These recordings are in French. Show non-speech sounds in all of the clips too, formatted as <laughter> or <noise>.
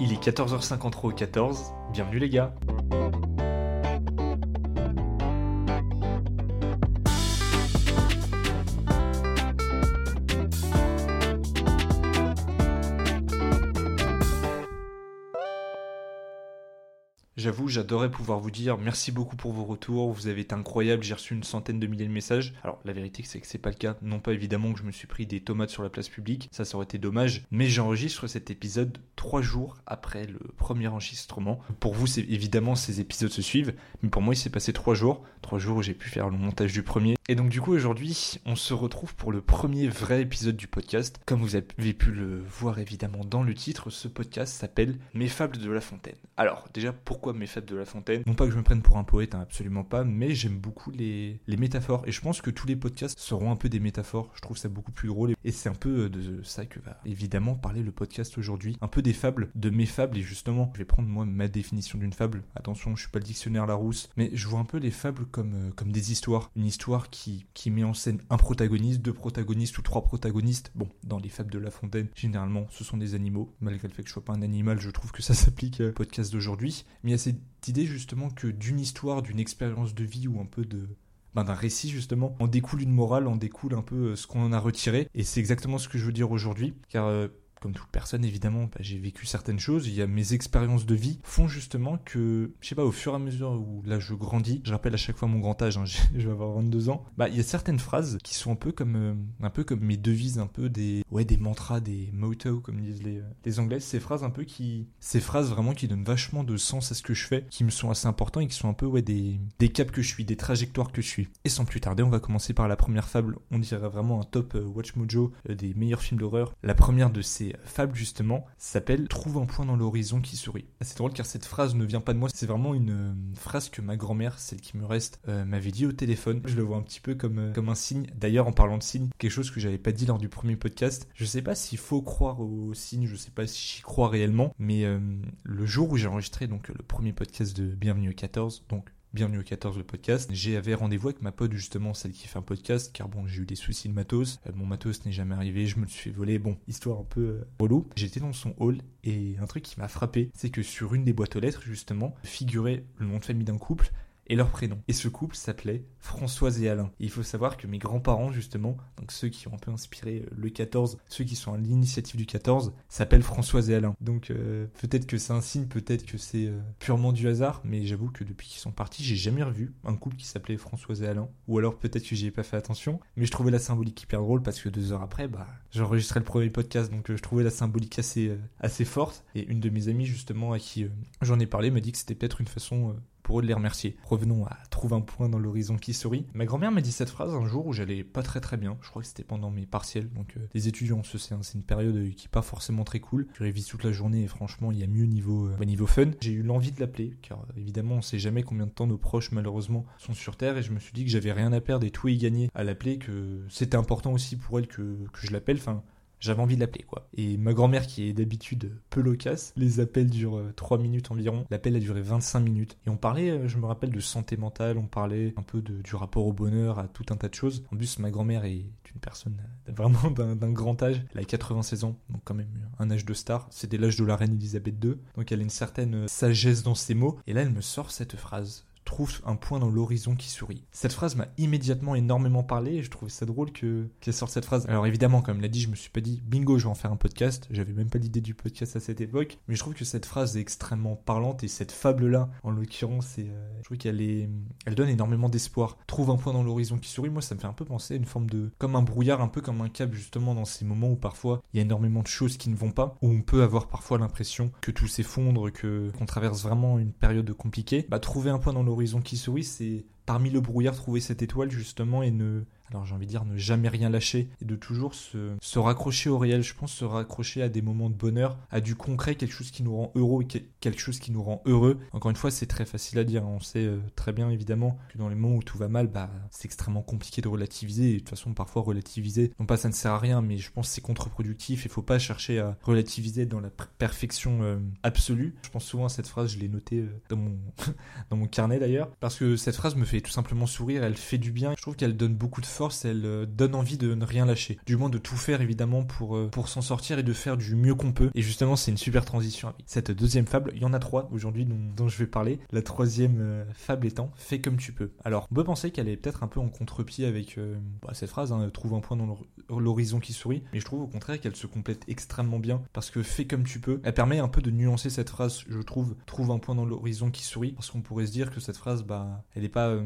Il est 14h53 au 14, bienvenue les gars J'adorais pouvoir vous dire merci beaucoup pour vos retours, vous avez été incroyable, j'ai reçu une centaine de milliers de messages. Alors la vérité c'est que c'est pas le cas, non pas évidemment que je me suis pris des tomates sur la place publique, ça ça aurait été dommage, mais j'enregistre cet épisode trois jours après le premier enregistrement. Pour vous, c'est évidemment ces épisodes se suivent, mais pour moi il s'est passé trois jours, trois jours où j'ai pu faire le montage du premier. Et donc du coup aujourd'hui, on se retrouve pour le premier vrai épisode du podcast. Comme vous avez pu le voir évidemment dans le titre, ce podcast s'appelle Mes fables de La Fontaine. Alors déjà pourquoi mes fêtes de La Fontaine? Non pas que je me prenne pour un poète, hein, absolument pas, mais j'aime beaucoup les, les métaphores. Et je pense que tous les podcasts seront un peu des métaphores. Je trouve ça beaucoup plus drôle. Et c'est un peu de ça que va évidemment parler le podcast aujourd'hui. Un peu des fables, de mes fables. Et justement, je vais prendre moi ma définition d'une fable. Attention, je suis pas le dictionnaire Larousse, mais je vois un peu les fables comme, euh, comme des histoires. Une histoire qui, qui met en scène un protagoniste, deux protagonistes ou trois protagonistes. Bon, dans les fables de La Fontaine, généralement, ce sont des animaux. Malgré le fait que je sois pas un animal, je trouve que ça <laughs> s'applique au podcast d'aujourd'hui. Mais il y a cette idée justement que d'une histoire, d'une expérience de vie ou un peu de ben, d'un récit justement, on découle une morale, on découle un peu euh, ce qu'on en a retiré. Et c'est exactement ce que je veux dire aujourd'hui, car euh, comme toute personne évidemment, bah, j'ai vécu certaines choses, il y a mes expériences de vie font justement que, je sais pas, au fur et à mesure où là je grandis, je rappelle à chaque fois mon grand âge, hein, <laughs> je vais avoir 22 ans, bah il y a certaines phrases qui sont un peu comme euh, un peu comme mes devises, un peu des ouais des mantras, des mottos comme disent les, euh, les anglais, ces phrases un peu qui ces phrases vraiment qui donnent vachement de sens à ce que je fais, qui me sont assez importants et qui sont un peu ouais des des caps que je suis, des trajectoires que je suis. Et sans plus tarder, on va commencer par la première fable, on dirait vraiment un top euh, Watch Mojo des meilleurs films d'horreur. La première de ces fable justement s'appelle Trouve un point dans l'horizon qui sourit. C'est drôle car cette phrase ne vient pas de moi, c'est vraiment une euh, phrase que ma grand-mère, celle qui me reste, euh, m'avait dit au téléphone. Je le vois un petit peu comme, euh, comme un signe. D'ailleurs, en parlant de signe, quelque chose que j'avais pas dit lors du premier podcast, je sais pas s'il faut croire aux signes, je sais pas si j'y crois réellement, mais le jour où j'ai enregistré donc le premier podcast de Bienvenue 14, donc Bienvenue au 14 le podcast. J'avais rendez-vous avec ma pote justement, celle qui fait un podcast, car bon j'ai eu des soucis de matos. Euh, mon matos n'est jamais arrivé, je me le suis volé. Bon, histoire un peu euh, relou. J'étais dans son hall et un truc qui m'a frappé, c'est que sur une des boîtes aux lettres justement figurait le nom de famille d'un couple et leur prénom. Et ce couple s'appelait Françoise et Alain. il faut savoir que mes grands-parents, justement, donc ceux qui ont un peu inspiré euh, le 14, ceux qui sont à l'initiative du 14, s'appellent Françoise et Alain. Donc euh, peut-être que c'est un signe, peut-être que c'est euh, purement du hasard, mais j'avoue que depuis qu'ils sont partis, j'ai jamais revu un couple qui s'appelait Françoise et Alain. Ou alors peut-être que j'y ai pas fait attention, mais je trouvais la symbolique hyper drôle parce que deux heures après, bah, j'enregistrais le premier podcast, donc je trouvais la symbolique assez, assez forte. Et une de mes amies, justement, à qui j'en ai parlé, m'a dit que c'était peut-être une façon pour eux de les remercier. Revenons à trouver un point dans l'horizon qui sourit. Ma grand-mère m'a dit cette phrase un jour où j'allais pas très très bien. Je crois que c'était pendant mes partiels. Donc euh, les étudiants, c'est une période euh, qui est pas forcément très cool. Je révise toute la journée et franchement, il y a mieux niveau euh, niveau fun. J'ai eu l'envie de l'appeler car évidemment, on sait jamais combien de temps nos proches malheureusement sont sur terre et je me suis dit que j'avais rien à perdre et tout y gagner à l'appeler que c'était important aussi pour elle que, que je l'appelle. J'avais envie de l'appeler quoi. Et ma grand-mère qui est d'habitude peu loquace, les appels durent 3 euh, minutes environ. L'appel a duré 25 minutes. Et on parlait, euh, je me rappelle, de santé mentale, on parlait un peu du rapport au bonheur, à tout un tas de choses. En plus, ma grand-mère est une personne euh, vraiment d'un grand âge. Elle a 96 ans, donc quand même un âge de star. C'était l'âge de la reine Elisabeth II. Donc elle a une certaine sagesse dans ses mots. Et là, elle me sort cette phrase trouve un point dans l'horizon qui sourit. Cette phrase m'a immédiatement énormément parlé et je trouvais ça drôle que qu'elle sorte cette phrase. Alors évidemment, comme l'a dit, je me suis pas dit bingo, je vais en faire un podcast. J'avais même pas l'idée du podcast à cette époque, mais je trouve que cette phrase est extrêmement parlante et cette fable là, en l'occurrence, euh, je trouve qu'elle est, elle donne énormément d'espoir. Trouve un point dans l'horizon qui sourit. Moi, ça me fait un peu penser à une forme de, comme un brouillard, un peu comme un câble justement dans ces moments où parfois il y a énormément de choses qui ne vont pas, où on peut avoir parfois l'impression que tout s'effondre, que qu'on traverse vraiment une période compliquée. Bah trouver un point dans l'horizon Qui sourit, c'est parmi le brouillard trouver cette étoile justement et ne alors j'ai envie de dire ne jamais rien lâcher et de toujours se, raccrocher au réel, je pense se raccrocher à des moments de bonheur, à du concret, quelque chose qui nous rend heureux quelque chose qui nous rend heureux. Encore une fois, c'est très facile à dire, on sait euh, très bien évidemment que dans les moments où tout va mal, bah c'est extrêmement compliqué de relativiser et de toute façon parfois relativiser, non pas ça ne sert à rien, mais je pense que c'est contre-productif, il faut pas chercher à relativiser dans la perfection euh, absolue. Je pense souvent à cette phrase, je l'ai notée euh, dans mon <laughs> dans mon carnet d'ailleurs parce que cette phrase me fait tout simplement sourire, elle fait du bien. Je trouve qu'elle donne beaucoup de force, elle euh, donne envie de ne rien lâcher. Du moins de tout faire évidemment pour, euh, pour s'en sortir et de faire du mieux qu'on peut. Et justement, c'est une super transition avec cette deuxième fable. Il y en a trois aujourd'hui dont, je vais parler. La troisième euh, fable étant Fais comme tu peux. Alors, on peut penser qu'elle est peut-être un peu en contre-pied avec bah, cette phrase, hein, trouve un point dans l'horizon qui sourit. Mais je trouve au contraire qu'elle se complète extrêmement bien parce que Fais comme tu peux, elle permet un peu de nuancer cette phrase, je trouve, trouve un point dans l'horizon qui sourit. Parce qu'on pourrait se dire que cette phrase, bah, elle n'est pas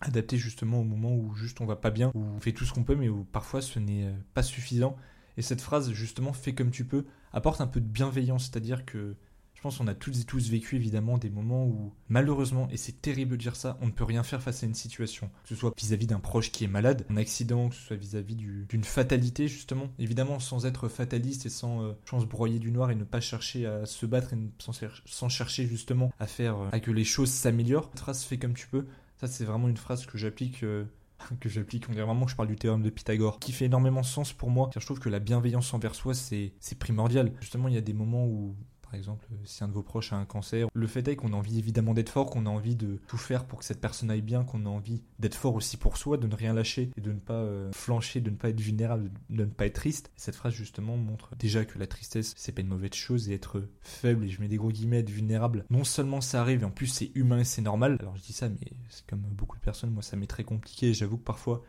adaptée justement au moment où juste on va pas bien, où on fait tout ce qu'on peut, mais où parfois ce n'est euh, pas suffisant. Et cette phrase, justement, fais comme tu peux, apporte un peu de bienveillance, c'est-à-dire que je pense qu'on a toutes et tous vécu évidemment des moments où, malheureusement, et c'est terrible de dire ça, on ne peut rien faire face à une situation. Que ce soit vis-à-vis d'un proche qui est malade, un accident, que ce soit vis-à-vis d'une fatalité, justement. Évidemment, sans être fataliste et sans, euh, se broyer du noir et ne pas chercher à se battre et sans, chercher justement à faire euh, à que les choses s'améliorent. Cette phrase fait comme tu peux. Ça, c'est vraiment une phrase que j'applique <laughs> que j'applique, on dirait vraiment que je parle du théorème de Pythagore, qui fait énormément de sens pour moi, je trouve que la bienveillance envers soi, c'est primordial. Justement, il y a des moments où par exemple, si un de vos proches a un cancer, le fait est qu'on a envie évidemment d'être fort, qu'on a envie de tout faire pour que cette personne aille bien, qu'on a envie d'être fort aussi pour soi, de ne rien lâcher et de ne pas euh, flancher, de ne pas être vulnérable, de ne pas être triste. cette phrase justement montre déjà que la tristesse, c'est pas une mauvaise chose et être faible, et je mets des gros guillemets, être vulnérable, non seulement ça arrive, et en plus c'est humain et c'est normal. Alors je dis ça, mais c'est comme beaucoup de personnes, moi ça m'est très compliqué, j'avoue que parfois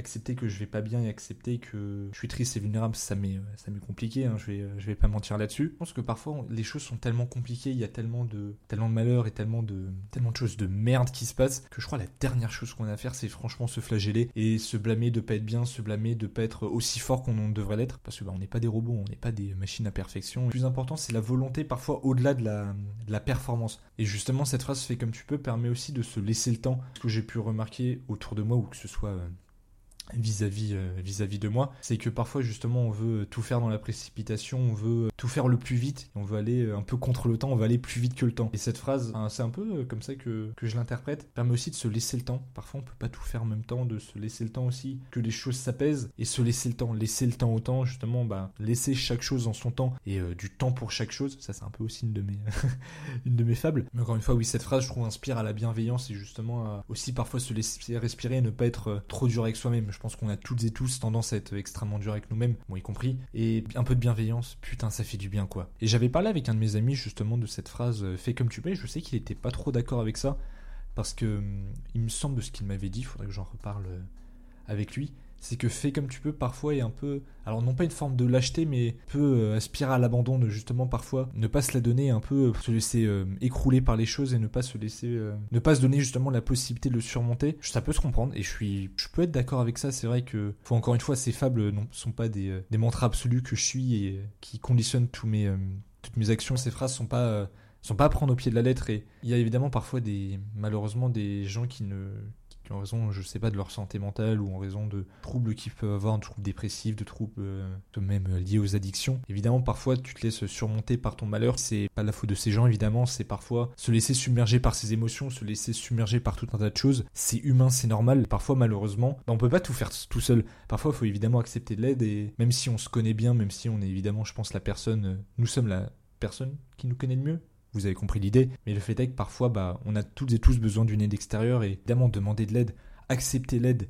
accepter que je vais pas bien et accepter que je suis triste et vulnérable, ça m'est ça m'est compliqué. Hein, je vais je vais pas mentir là-dessus. Je pense que parfois les choses sont tellement compliquées, il y a tellement de tellement de malheur et tellement de tellement de choses de merde qui se passent que je crois la dernière chose qu'on a à faire, c'est franchement se flageller et se blâmer de pas être bien, se blâmer de pas être aussi fort qu'on devrait l'être, parce que bah, on n'est pas des robots, on n'est pas des machines à perfection. Le plus important, c'est la volonté, parfois au-delà de la, de la performance. Et justement, cette phrase fait comme tu peux permet aussi de se laisser le temps. Ce que j'ai pu remarquer autour de moi, ou que ce soit euh, vis-à-vis euh, vis-à-vis de moi, c'est que parfois justement on veut tout faire dans la précipitation, on veut tout faire le plus vite, on veut aller euh, un peu contre le temps, on va aller plus vite que le temps. Et cette phrase, hein, c'est un peu euh, comme ça que, que je l'interprète, permet aussi de se laisser le temps. Parfois on peut pas tout faire en même temps, de se laisser le temps aussi, que les choses s'apaisent et se laisser le temps, laisser le temps au temps, justement, bah laisser chaque chose en son temps et du temps pour chaque chose. Ça c'est un peu aussi une de mes <laughs> une de mes fables. Mais encore une fois, oui, cette phrase je trouve inspire à la bienveillance et justement aussi parfois se laisser respirer ne pas être trop dur avec soi-même. Pense qu'on a toutes et tous tendance à être extrêmement dur avec nous-mêmes, moi y compris, et un peu de bienveillance, putain, ça fait du bien quoi. Et j'avais parlé avec un de mes amis justement de cette phrase euh, fais comme tu peux, je sais qu'il était pas trop d'accord avec ça, parce que hum, il me semble ce qu'il m'avait dit, faudrait que j'en reparle euh, avec lui, c'est que fait comme tu peux parfois est un peu, alors non pas une forme de lâcheté, mais peut euh, aspirer à l'abandon de justement parfois ne pas se la donner, un peu se laisser euh, écrouler par les choses et ne pas se laisser, euh, ne pas se donner justement la possibilité de le surmonter. Ça peut se comprendre et je suis, je peux être d'accord avec ça. C'est vrai que, faut encore une fois, ces fables ne sont pas des, des mantras absolus que je suis et qui conditionnent mes, toutes mes actions. Ces phrases sont pas sont pas à prendre au pied de la lettre et il y a évidemment parfois des malheureusement des gens qui ne en raison, je sais pas, de leur santé mentale ou en raison de troubles qu'ils peuvent avoir, de troubles dépressifs, de troubles euh, même euh, liés aux addictions. Évidemment, parfois, tu te laisses surmonter par ton malheur. C'est pas la faute de ces gens, évidemment. C'est parfois se laisser submerger par ses émotions, se laisser submerger par tout un tas de choses. C'est humain, c'est normal. Parfois, malheureusement, on peut pas tout faire tout seul. Parfois, il faut évidemment accepter de l'aide et même si on se connaît bien, même si on est évidemment, je pense, la personne, euh, nous sommes la personne qui nous connaît le mieux vous avez compris l'idée, mais le fait est que parfois, bah, on a toutes et tous besoin d'une aide extérieure et évidemment demander de l'aide, accepter l'aide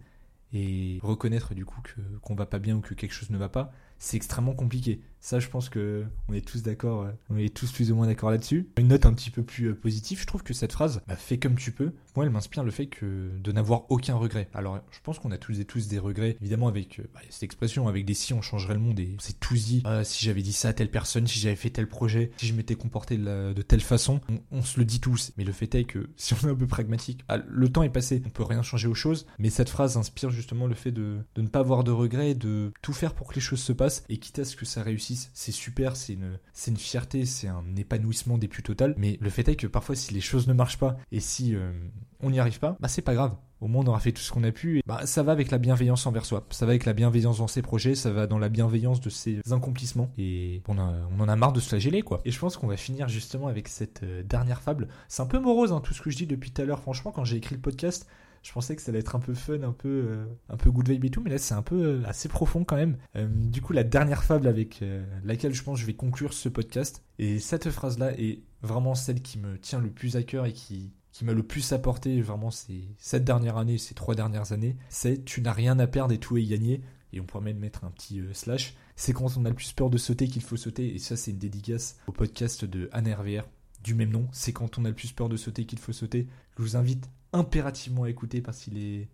et reconnaître du coup que qu'on va pas bien ou que quelque chose ne va pas, c'est extrêmement compliqué. Ça, je pense que on est tous d'accord, euh, on est tous plus ou moins d'accord là-dessus. Une note un petit peu plus euh, positive, je trouve que cette phrase, bah, fais comme tu peux, moi, elle m'inspire le fait que de n'avoir aucun regret. Alors, je pense qu'on a tous et tous des regrets, évidemment, avec euh, bah, cette expression, avec des si on changerait le monde et c'est tout dit. Ah, si j'avais dit ça à telle personne, si j'avais fait tel projet, si je m'étais comporté de, telle façon, on, se le dit tous. Mais le fait est que <laughs> si on est un peu pragmatique, ah, le temps est passé, on peut rien changer aux choses. Mais cette phrase inspire justement le fait de, de ne pas avoir de regrets, de tout faire pour que les choses se passent et quitte à ce que ça réussisse, c'est super c'est une, fierté, c'est un épanouissement des plus total. Mais le fait est que parfois, si les choses ne marchent pas et si euh, on n'y arrive pas, bah c'est pas grave. Au moins, on aura fait tout ce qu'on a pu. Et bah, ça va avec la bienveillance envers soi. Ça va avec la bienveillance dans ses projets. Ça va dans la bienveillance de ses accomplissements. Et on, on en a marre de se flageller, quoi. Et je pense qu'on va finir justement avec cette euh, dernière fable. C'est un peu morose, hein, tout ce que je dis depuis tout à l'heure. Franchement, quand j'ai écrit le podcast, je pensais que ça allait être un peu fun, un peu, euh, un peu good vibe et tout, mais là c'est un peu euh, assez profond quand même. Euh, du coup, la dernière fable avec laquelle je pense je vais conclure ce podcast, et cette phrase-là est vraiment celle qui me tient le plus à cœur et qui, qui m'a le plus apporté vraiment ces cette dernière année, ces trois dernières années, c'est tu n'as rien à perdre et tout est gagné. Et on pourrait même mettre un petit slash. C'est quand on a le plus peur de sauter qu'il faut sauter. Et ça, c'est une dédicace au podcast de Anne RVR du même nom. C'est quand on a le plus peur de sauter qu'il faut sauter. Je vous invite impérativement à écouter parce qu'il est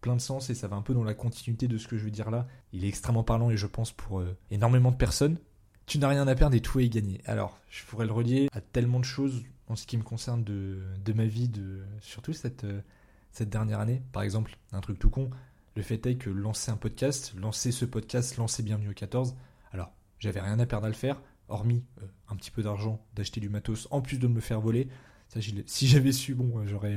plein de sens et ça va un peu dans la continuité de ce que je veux dire là. Il est extrêmement parlant et je pense pour euh, énormément de personnes. Tu n'as rien à perdre et tout est gagné. Alors, je pourrais le relier à tellement de choses en ce qui me concerne de, de ma vie, de surtout cette, euh, cette dernière année. Par exemple, un truc tout con, le fait est que lancer un podcast, lancer ce podcast, lancer Bienvenue au 14, alors j'avais rien à perdre à le faire, hormis euh, un petit peu d'argent, d'acheter du matos, en plus de me faire voler. Si j'avais su, bon, j'aurais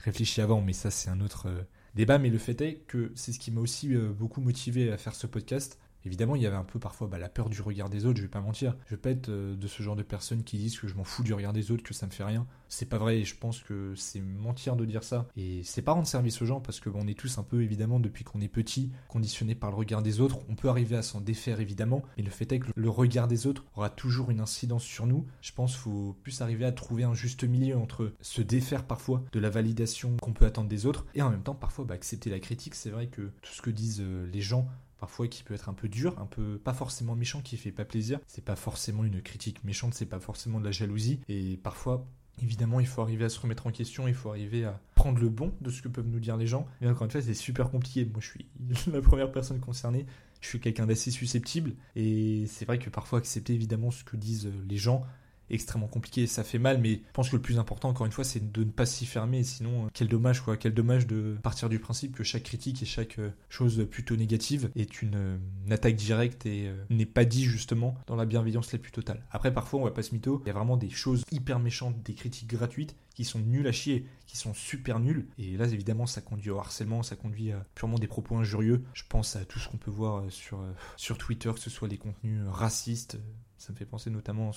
réfléchi avant, mais ça c'est un autre débat. Mais le fait est que c'est ce qui m'a aussi beaucoup motivé à faire ce podcast. Évidemment, il y avait un peu parfois bah, la peur du regard des autres, je vais pas mentir. Je vais pas être euh, de ce genre de personnes qui disent que je m'en fous du regard des autres, que ça me fait rien. C'est pas vrai et je pense que c'est mentir de dire ça. Et c'est pas rendre service aux gens parce que est tous un peu évidemment depuis qu'on est petit conditionnés par le regard des autres. On peut arriver à s'en défaire évidemment, mais le fait est que le regard des autres aura toujours une incidence sur nous. Je pense qu'il faut plus arriver à trouver un juste milieu entre se défaire parfois de la validation qu'on peut attendre des autres et en même temps parfois bah, accepter la critique. C'est vrai que tout ce que disent euh, les gens parfois qui peut être un peu dur, un peu pas forcément méchant, qui fait pas plaisir. C'est pas forcément une critique méchante, c'est pas forcément de la jalousie. Et parfois, évidemment, il faut arriver à se remettre en question, il faut arriver à prendre le bon de ce que peuvent nous dire les gens. Mais encore une fois, c'est super compliqué. Moi, je suis <laughs> la première personne concernée. Je suis quelqu'un d'assez susceptible. Et c'est vrai que parfois, accepter évidemment ce que disent les gens, extrêmement compliqué, ça fait mal, mais je pense que le plus important, encore une fois, c'est de ne pas s'y fermer, sinon, euh, quel dommage, quoi, quel dommage de partir du principe que chaque critique et chaque euh, chose plutôt négative est une, euh, attaque directe et n'est pas dit justement dans la bienveillance la plus totale. Après, parfois, on va pas se mytho, il y a vraiment des choses hyper méchantes, des critiques gratuites qui sont nulles à chier, qui sont super nulles. Et là, évidemment, ça conduit au harcèlement, ça conduit à purement des propos injurieux. Je pense à tout ce qu'on peut voir sur, sur Twitter, que ce soit des contenus racistes, ça me fait penser notamment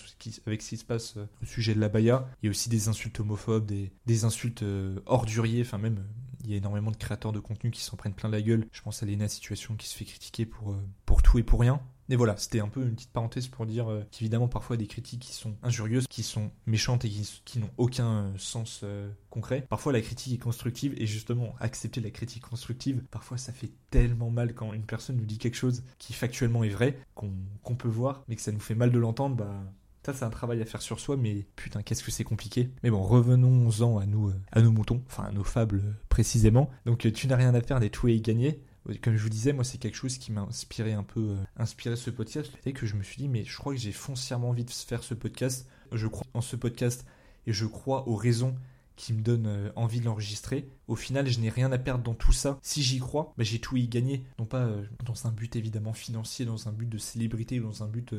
avec ce qui se passe euh, au sujet de la Baïa. Il y a aussi des insultes homophobes, des, insultes euh, orduriers, enfin même il y a énormément de créateurs de contenu qui s'en prennent plein la gueule. Je pense à Lena Situation qui se fait critiquer pour, euh, pour tout et pour rien. Mais voilà, c'était un peu une petite parenthèse pour dire euh, qu'évidemment parfois des critiques qui sont injurieuses, qui sont méchantes et qui, n'ont aucun euh, sens euh, concret. Parfois la critique est constructive et justement accepter la critique constructive, parfois ça fait tellement mal quand une personne nous dit quelque chose qui factuellement est vrai, qu'on peut voir, mais que ça nous fait mal de l'entendre, bah ça, c'est un travail à faire sur soi, mais putain, qu'est-ce que c'est compliqué. Mais bon, revenons-en à nous, à nos moutons, enfin à nos fables précisément. Donc, tu n'as rien à faire, des tout est gagné comme je vous disais, moi, c'est quelque chose qui m'a inspiré un peu, euh, inspiré ce podcast. C'est que je me suis dit, mais je crois que j'ai foncièrement envie de faire ce podcast. Je crois en ce podcast et je crois aux raisons qui me donnent euh, envie de l'enregistrer. Au final, je n'ai rien à perdre dans tout ça. Si j'y crois, bah, j'ai tout y gagné. Non pas euh, dans un but évidemment financier, dans un but de célébrité, dans un but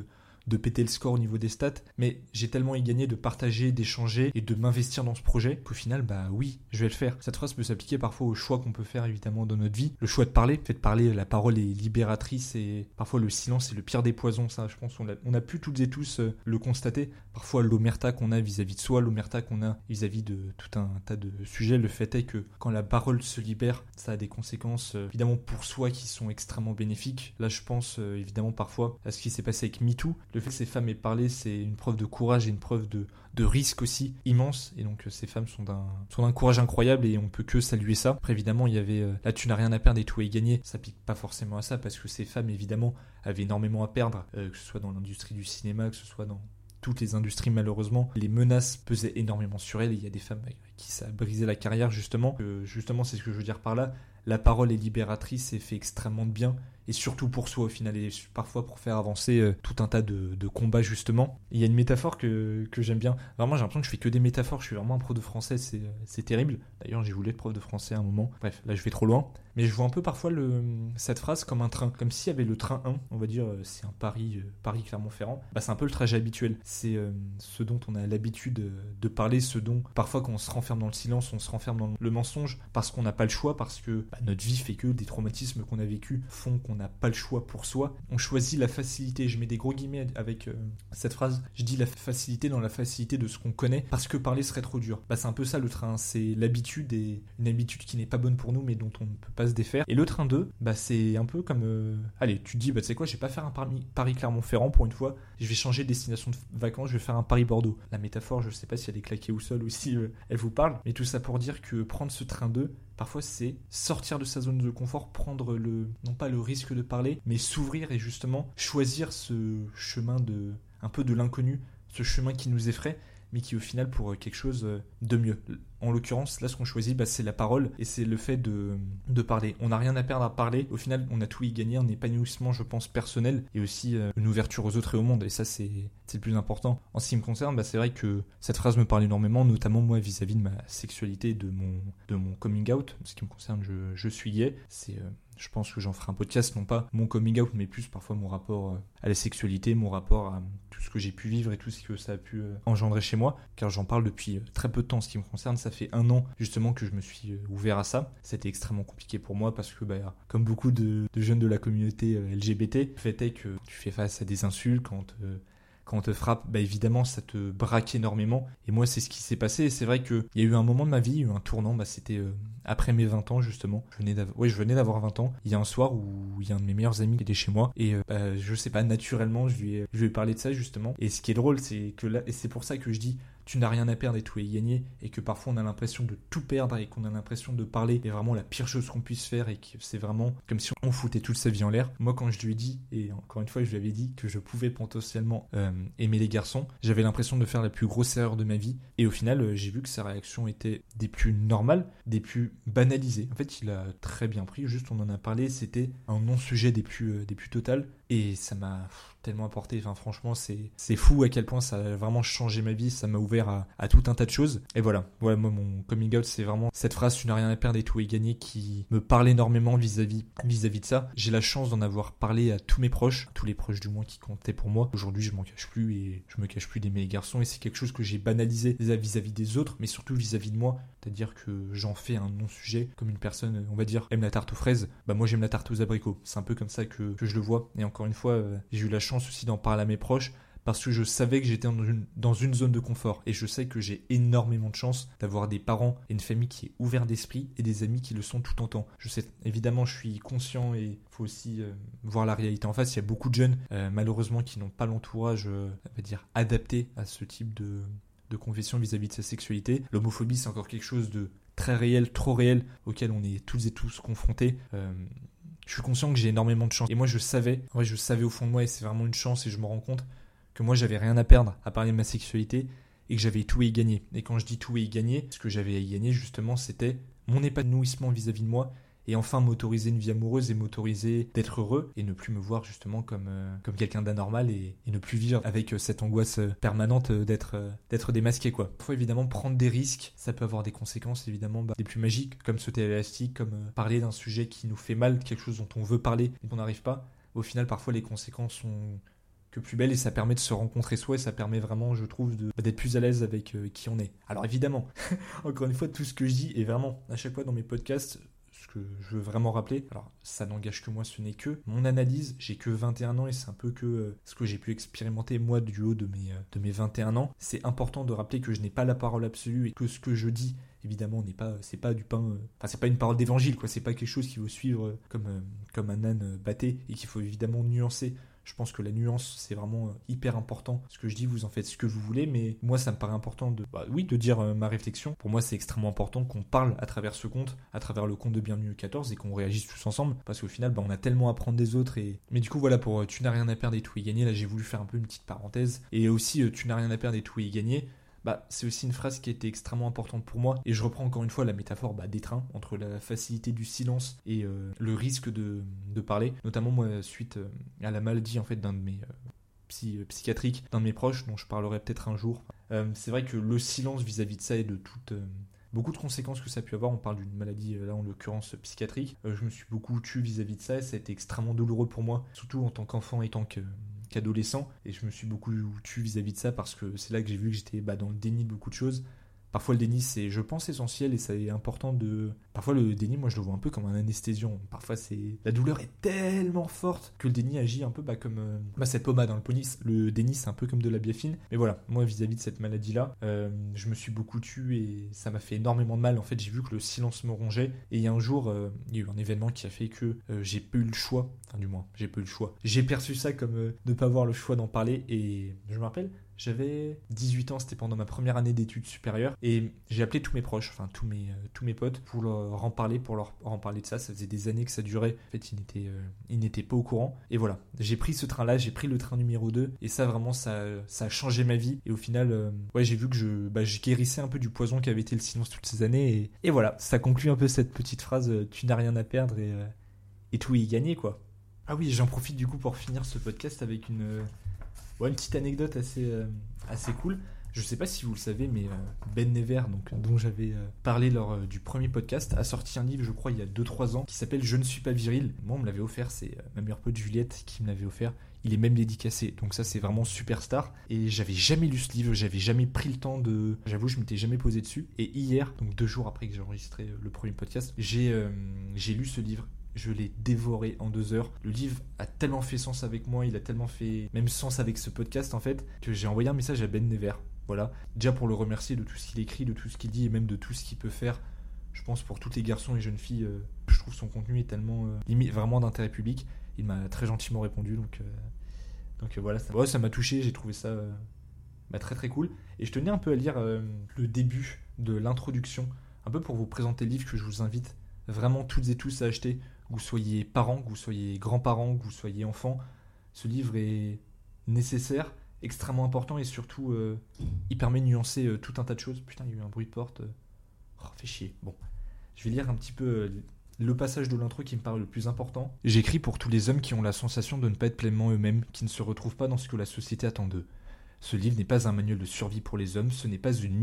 de péter le score au niveau des stats, mais j'ai tellement y gagné de partager, d'échanger et de m'investir dans ce projet qu'au final, bah oui, je vais le faire. Cette phrase peut s'appliquer parfois au choix qu'on peut faire évidemment dans notre vie. Le choix de parler, fait de parler, la parole est libératrice et parfois le silence est le pire des poisons, ça je pense on a, pu toutes et tous euh, le constater. Parfois l'omerta qu'on a vis-à-vis de soi, l'omerta qu'on a vis-à-vis de tout un tas de sujets, le fait est que quand la parole se libère, ça a des conséquences euh, évidemment pour soi qui sont extrêmement bénéfiques. Là je pense euh, évidemment parfois à ce qui s'est passé avec MeToo, le fait que ces femmes aient parlé, c'est une preuve de courage et une preuve de, risque aussi immense. Et donc, euh, ces femmes sont d'un, sont d'un courage incroyable et on peut que saluer ça. Après, évidemment, il y avait euh, là, tu n'as rien à perdre et tout est gagné. Ça pique pas forcément à ça parce que ces femmes, évidemment, avaient énormément à perdre, euh, que ce soit dans l'industrie du cinéma, que ce soit dans toutes les industries malheureusement, les menaces pesaient énormément sur elles. il y a des femmes qui ça a brisé la carrière justement. justement, c'est ce que je veux dire par là. La parole est libératrice et fait extrêmement de bien et surtout pour soi au final, et parfois pour faire avancer euh, tout un tas de, combats justement. Il y a une métaphore que, j'aime bien. Vraiment, j'ai l'impression que je fais que des métaphores, je suis vraiment un pro de français, c'est terrible. D'ailleurs, j'ai voulu être prof de français à un moment. Bref, là je vais trop loin. Mais je vois un peu parfois cette phrase comme un train, comme s'il y avait le train 1, on va dire, euh, c'est un Paris, euh, Paris Clermont-Ferrand. Bah, c'est un peu le trajet habituel. C'est ce dont on a l'habitude de parler, ce dont parfois quand on se renferme dans le silence, on se renferme dans le mensonge parce qu'on n'a pas le choix, parce que bah, notre vie fait que des traumatismes qu'on a vécu font qu'on on n'a pas le choix pour soi. On choisit la facilité. Je mets des gros guillemets avec euh, cette phrase. Je dis la facilité dans la facilité de ce qu'on connaît parce que parler serait trop dur. Bah, c'est un peu ça le train. C'est l'habitude et une habitude qui n'est pas bonne pour nous mais dont on ne peut pas se défaire. Et le train 2, bah, c'est un peu comme. Euh, allez, tu te dis, bah, tu sais quoi, je vais pas faire un Paris-Clermont-Ferrand pour une fois. Je vais changer de destination de vacances, je vais faire un Paris-Bordeaux. La métaphore, je sais pas si elle est claquée au sol ou si euh, elle vous parle. Mais tout ça pour dire que prendre ce train 2, Parfois, c'est sortir de sa zone de confort, prendre le, non pas le risque de parler, mais s'ouvrir et justement choisir ce chemin de, un peu de l'inconnu, ce chemin qui nous effraie, mais qui au final pour quelque chose de mieux. En l'occurrence, là, ce qu'on choisit, bah, c'est la parole et c'est le fait de, parler. On n'a rien à perdre à parler. Au final, on a tout y gagner, un épanouissement, je pense, personnel et aussi euh, une ouverture aux autres et au monde. Et ça, c'est le plus important. En ce qui me concerne, bah, c'est vrai que cette phrase me parle énormément, notamment moi vis-à-vis de ma sexualité, de mon, de mon coming out. En ce qui me concerne, je, je suis gay. C'est euh, je pense que j'en ferai un podcast, non pas mon coming out, mais plus parfois mon rapport euh, à la sexualité, mon rapport à tout ce que j'ai pu vivre et tout ce que ça a pu euh, engendrer chez moi, car j'en parle depuis euh, très peu de temps. Ce qui me concerne, ça fait un an justement que je me suis ouvert à ça. C'était extrêmement compliqué pour moi parce que, bah, comme beaucoup de, jeunes de la communauté LGBT, le fait est que tu fais face à des insultes quand quand on te frappe, bah évidemment, ça te braque énormément. Et moi, c'est ce qui s'est passé. Et c'est vrai qu'il y a eu un moment de ma vie, un tournant, bah, c'était euh, après mes 20 ans, justement. Je venais d'avoir, je venais d'avoir 20 ans. Il y a un soir où il y a un de mes meilleurs amis qui était chez moi. Et euh, bah, je sais pas, naturellement, je lui, ai, je lui ai parlé de ça, justement. Et ce qui est drôle, c'est que là, et c'est pour ça que je dis, tu n'as rien à perdre et tout est gagné, et que parfois on a l'impression de tout perdre et qu'on a l'impression de parler est vraiment la pire chose qu'on puisse faire et que c'est vraiment comme si on foutait toute sa vie en l'air. Moi, quand je lui ai dit, et encore une fois, je lui avais dit que je pouvais potentiellement euh, aimer les garçons, j'avais l'impression de faire la plus grosse erreur de ma vie, et au final, euh, j'ai vu que sa réaction était des plus normales, des plus banalisées. En fait, il a très bien pris, juste on en a parlé, c'était un non-sujet des plus, euh, des plus totales, et ça m'a tellement apporté. Franchement, c'est fou à quel point ça a vraiment changé ma vie. Ça m'a ouvert à, à, tout un tas de choses. Et voilà, voilà mon coming out, c'est vraiment cette phrase Tu n'as rien à perdre et tout est gagné qui me parle énormément vis-à-vis vis, -vis de ça. J'ai la chance d'en avoir parlé à tous mes proches, tous les proches du moins qui comptaient pour moi. Aujourd'hui, je m'en cache plus et je me cache plus d'aimer les garçons. Et c'est quelque chose que j'ai banalisé vis-à-vis des autres, mais surtout vis-à-vis de moi. C'est-à-dire que j'en fais un non-sujet, comme une personne, on va dire, aime la tarte aux fraises. Bah, moi, j'aime la tarte aux abricots. C'est un peu comme ça que, je le vois. Et encore une fois, euh, j'ai eu la chance aussi d'en parler à mes proches parce que je savais que j'étais dans une, zone de confort et je sais que j'ai énormément de chance d'avoir des parents et une famille qui est ouverte d'esprit et des amis qui le sont tout en temps. Je sais, évidemment, je suis conscient et faut aussi euh, voir la réalité en face. Il y a beaucoup de jeunes, euh, malheureusement, qui n'ont pas l'entourage, on va dire, adapté à ce type de, de confession vis-à-vis de sa sexualité. L'homophobie, c'est encore quelque chose de très réel, trop réel, auquel on est tous et tous confrontés je suis conscient que j'ai énormément de chance. Et moi, je savais, en vrai, je savais au fond de moi, et c'est vraiment une chance, et je me rends compte que moi, j'avais rien à perdre à parler de ma sexualité, et que j'avais tout à y gagner. Et quand je dis tout à y gagner, ce que j'avais à y gagner, justement, c'était mon épanouissement vis-à-vis de moi, et enfin m'autoriser une vie amoureuse et m'autoriser d'être heureux et ne plus me voir justement comme, euh, quelqu'un d'anormal et, ne plus vivre avec euh, cette angoisse euh, permanente d'être d'être démasqué quoi. Parfois évidemment prendre des risques, ça peut avoir des conséquences évidemment bah, des plus magiques comme sauter à l'élastique, comme parler d'un sujet qui nous fait mal, quelque chose dont on veut parler et qu'on n'arrive pas. Au final parfois les conséquences sont que plus belles et ça permet de se rencontrer soi et ça permet vraiment je trouve d'être plus à l'aise avec qui on est. Alors évidemment, <laughs> encore une fois tout ce que je dis est vraiment à chaque fois dans mes podcasts que je veux vraiment rappeler, alors ça n'engage que moi, ce n'est que mon analyse, j'ai que 21 ans et c'est un peu que euh, ce que j'ai pu expérimenter moi du haut de mes, euh, de mes 21 ans. C'est important de rappeler que je n'ai pas la parole absolue et que ce que je dis évidemment n'est pas c'est pas du pain euh, enfin c'est pas une parole d'évangile quoi. C'est pas quelque chose qu'il faut suivre comme comme un âne batté et qu'il faut évidemment nuancer je pense que la nuance, c'est vraiment euh, hyper important. Ce que je dis, vous en faites ce que vous voulez, mais moi, ça me paraît important de, bah, oui, de dire euh, ma réflexion. Pour moi, c'est extrêmement important qu'on parle à travers ce compte, à travers le compte de Bienvenue 14 et qu'on réagisse tous ensemble, parce qu'au final, bah, on a tellement à apprendre des autres. Et... Mais du coup, voilà, pour euh, Tu n'as rien à perdre et tout y gagner, là, j'ai voulu faire un peu une petite parenthèse. Et aussi, Tu n'as rien à perdre et tout y gagner bah, c'est aussi une phrase qui été extrêmement importante pour moi. Et je reprends encore une fois la métaphore bah, des trains, entre la facilité du silence et euh, le risque de, parler. Notamment, moi, suite euh, à la maladie en fait, d'un de mes euh, psychiatriques, d'un de mes proches, dont je parlerai peut-être un jour. c'est vrai que le silence vis-à-vis de ça et de toute beaucoup de conséquences que ça a pu avoir. On parle d'une maladie, là en l'occurrence psychiatrique. je me suis beaucoup tué vis-à-vis de ça et ça a été extrêmement douloureux pour moi, surtout en tant qu'enfant et tant que qu'adolescent. Et je me suis beaucoup tué vis-à-vis de ça parce que c'est là que j'ai vu que j'étais bah, dans le déni de beaucoup de choses. Parfois, le déni, c'est, je pense, essentiel et c'est important de, Parfois, le déni, moi, je le vois un peu comme un anesthésion. Parfois, c'est la douleur est tellement forte que le déni agit un peu bah, comme euh, bah, cette pommade dans le police. Le déni, c'est un peu comme de la biafine. Mais voilà, moi, vis-à-vis de cette maladie-là, euh, je me suis beaucoup tué et ça m'a fait énormément de mal. En fait, j'ai vu que le silence me rongeait. Et il y a un jour, euh, il y a eu un événement qui a fait que j'ai peu eu le choix. Enfin, du moins, j'ai peu eu le choix. J'ai perçu ça comme ne pas avoir le choix d'en parler. Et je me rappelle, j'avais 18 ans, c'était pendant ma première année d'études supérieures, et j'ai appelé tous mes proches, enfin tous mes, euh, tous mes potes, pour leur en parler, pour leur en parler de ça. Ça faisait des années que ça durait. En fait, ils n'étaient, euh, pas au courant. Et voilà, j'ai pris ce train-là, j'ai pris le train numéro 2, et ça vraiment, ça, a changé ma vie. Et au final, euh, ouais, j'ai vu que je, bah, je guérissais un peu du poison qui avait été le silence toutes ces années. Et, voilà, ça conclut un peu cette petite phrase tu n'as rien à perdre et, et tout y gagner, quoi. Ah oui, j'en profite du coup pour finir ce podcast avec une une petite anecdote assez, euh, assez cool. Je sais pas si vous le savez, mais euh, Ben Never, donc, dont j'avais euh, parlé lors du premier podcast, a sorti un livre, je crois, il y a 2-3 ans, qui s'appelle Je ne suis pas viril. Moi, on me l'avait offert, c'est ma meilleure pote Juliette qui me l'avait offert. Il est même dédicacé, donc ça, c'est vraiment superstar. Et j'avais jamais lu ce livre, j'avais jamais pris le temps de. J'avoue, je m'étais jamais posé dessus. Et hier, donc deux jours après que j'ai enregistré le premier podcast, j'ai j'ai lu ce livre je l'ai dévoré en deux heures. Le livre a tellement fait sens avec moi, il a tellement fait même sens avec ce podcast en fait, que j'ai envoyé un message à Ben Never. Voilà, déjà pour le remercier de tout ce qu'il écrit, de tout ce qu'il dit et même de tout ce qu'il peut faire. Je pense pour toutes les garçons et jeunes filles, euh, je trouve son contenu est tellement euh, vraiment d'intérêt public. Il m'a très gentiment répondu, donc euh, donc voilà, ça, ça m'a touché. J'ai trouvé ça bah, très très cool. Et je tenais un peu à lire le début de l'introduction, un peu pour vous présenter le livre que je vous invite vraiment toutes et tous à acheter vous soyez parents, que vous soyez grands-parents, vous soyez enfants, ce livre est nécessaire, extrêmement important et surtout euh, il permet de nuancer euh, tout un tas de choses. Putain, il y a eu un bruit de porte. Oh, fait chier. Bon, je vais lire un petit peu euh, le passage de l'intro qui me paraît le plus important. J'écris pour tous les hommes qui ont la sensation de ne pas être pleinement eux-mêmes, qui ne se retrouvent pas dans ce que la société attend d'eux. Ce livre n'est pas un manuel de survie pour les hommes, ce n'est pas une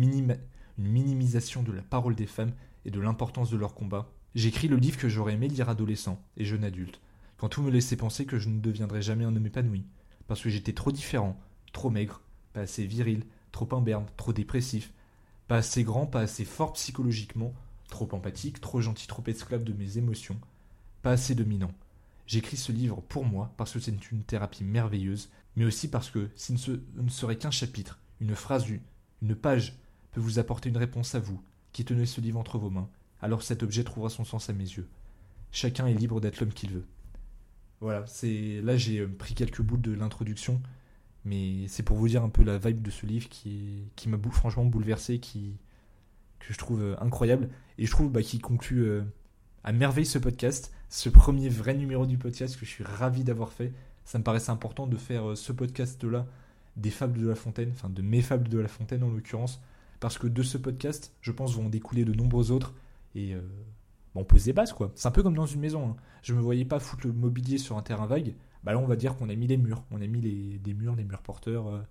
minimisation de la parole des femmes et de l'importance de leur combat, J'écris le livre que j'aurais aimé lire adolescent et jeune adulte, quand tout me laissait penser que je ne deviendrais jamais un homme épanoui, parce que j'étais trop différent, trop maigre, pas assez viril, trop imberbe, trop dépressif, pas assez grand, pas assez fort psychologiquement, trop empathique, trop gentil, trop esclave de mes émotions, pas assez dominant. J'écris ce livre pour moi parce que c'est une thérapie merveilleuse, mais aussi parce que ce ne serait qu'un chapitre, une phrase, une page peut vous apporter une réponse à vous, qui tenez ce livre entre vos mains, alors cet objet trouvera son sens à mes yeux. Chacun est libre d'être l'homme qu'il veut. Voilà, c'est là j'ai euh, pris quelques bouts de l'introduction, mais c'est pour vous dire un peu la vibe de ce livre qui, qui m'a franchement bouleversé, qui, que je trouve euh, incroyable, et je trouve bah, qui conclut euh, à merveille ce podcast, ce premier vrai numéro du podcast que je suis ravi d'avoir fait. Ça me paraissait important de faire ce podcast-là des fables de La Fontaine, enfin de mes fables de La Fontaine en l'occurrence, parce que de ce podcast, je pense, vont découler de nombreux autres et euh, on pose des bases, quoi. C'est un peu comme dans une maison. Hein. Je me voyais pas foutre le mobilier sur un terrain vague. Bah là, on va dire qu'on a mis les murs. On a mis les, des murs, les murs porteurs, euh,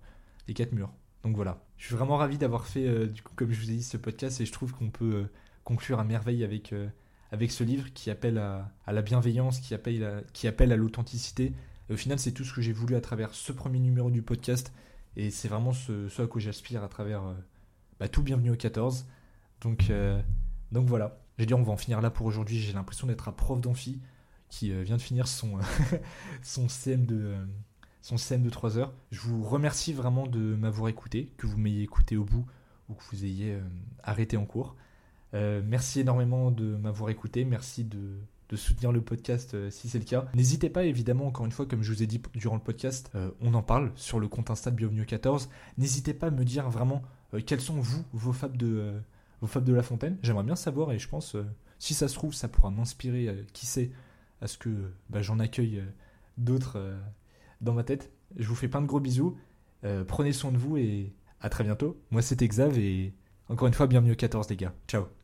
les quatre murs. Donc voilà. Je suis vraiment ravi d'avoir fait, euh, du coup, comme je vous ai dit, ce podcast et je trouve qu'on peut conclure à merveille avec, avec ce livre qui appelle à, la bienveillance, qui appelle à, qui appelle à l'authenticité. au final, c'est tout ce que j'ai voulu à travers ce premier numéro du podcast. Et c'est vraiment ce, à quoi j'aspire à travers bah, tout Bienvenue au 14. Donc. Donc voilà, j'ai dit on va en finir là pour aujourd'hui. J'ai l'impression d'être un prof d'amphi qui euh, vient de finir son, <laughs> son, CM de, euh, son de 3 heures. Je vous remercie vraiment de m'avoir écouté, que vous m'ayez écouté au bout ou que vous ayez euh, arrêté en cours. merci énormément de m'avoir écouté, merci de, de, soutenir le podcast si c'est le cas. N'hésitez pas évidemment, encore une fois, comme je vous ai dit durant le podcast, on en parle sur le compte Insta de Bienvenue 14. N'hésitez pas à me dire vraiment quels sont vous, vos fables de vos fables de La Fontaine? J'aimerais bien savoir et je pense, euh, si ça se trouve, ça pourra m'inspirer, euh, qui sait, à ce que bah, j'en accueille euh, d'autres dans ma tête. Je vous fais plein de gros bisous. prenez soin de vous et à très bientôt. Moi c'était Xav et encore une fois bienvenue au 14 les gars. Ciao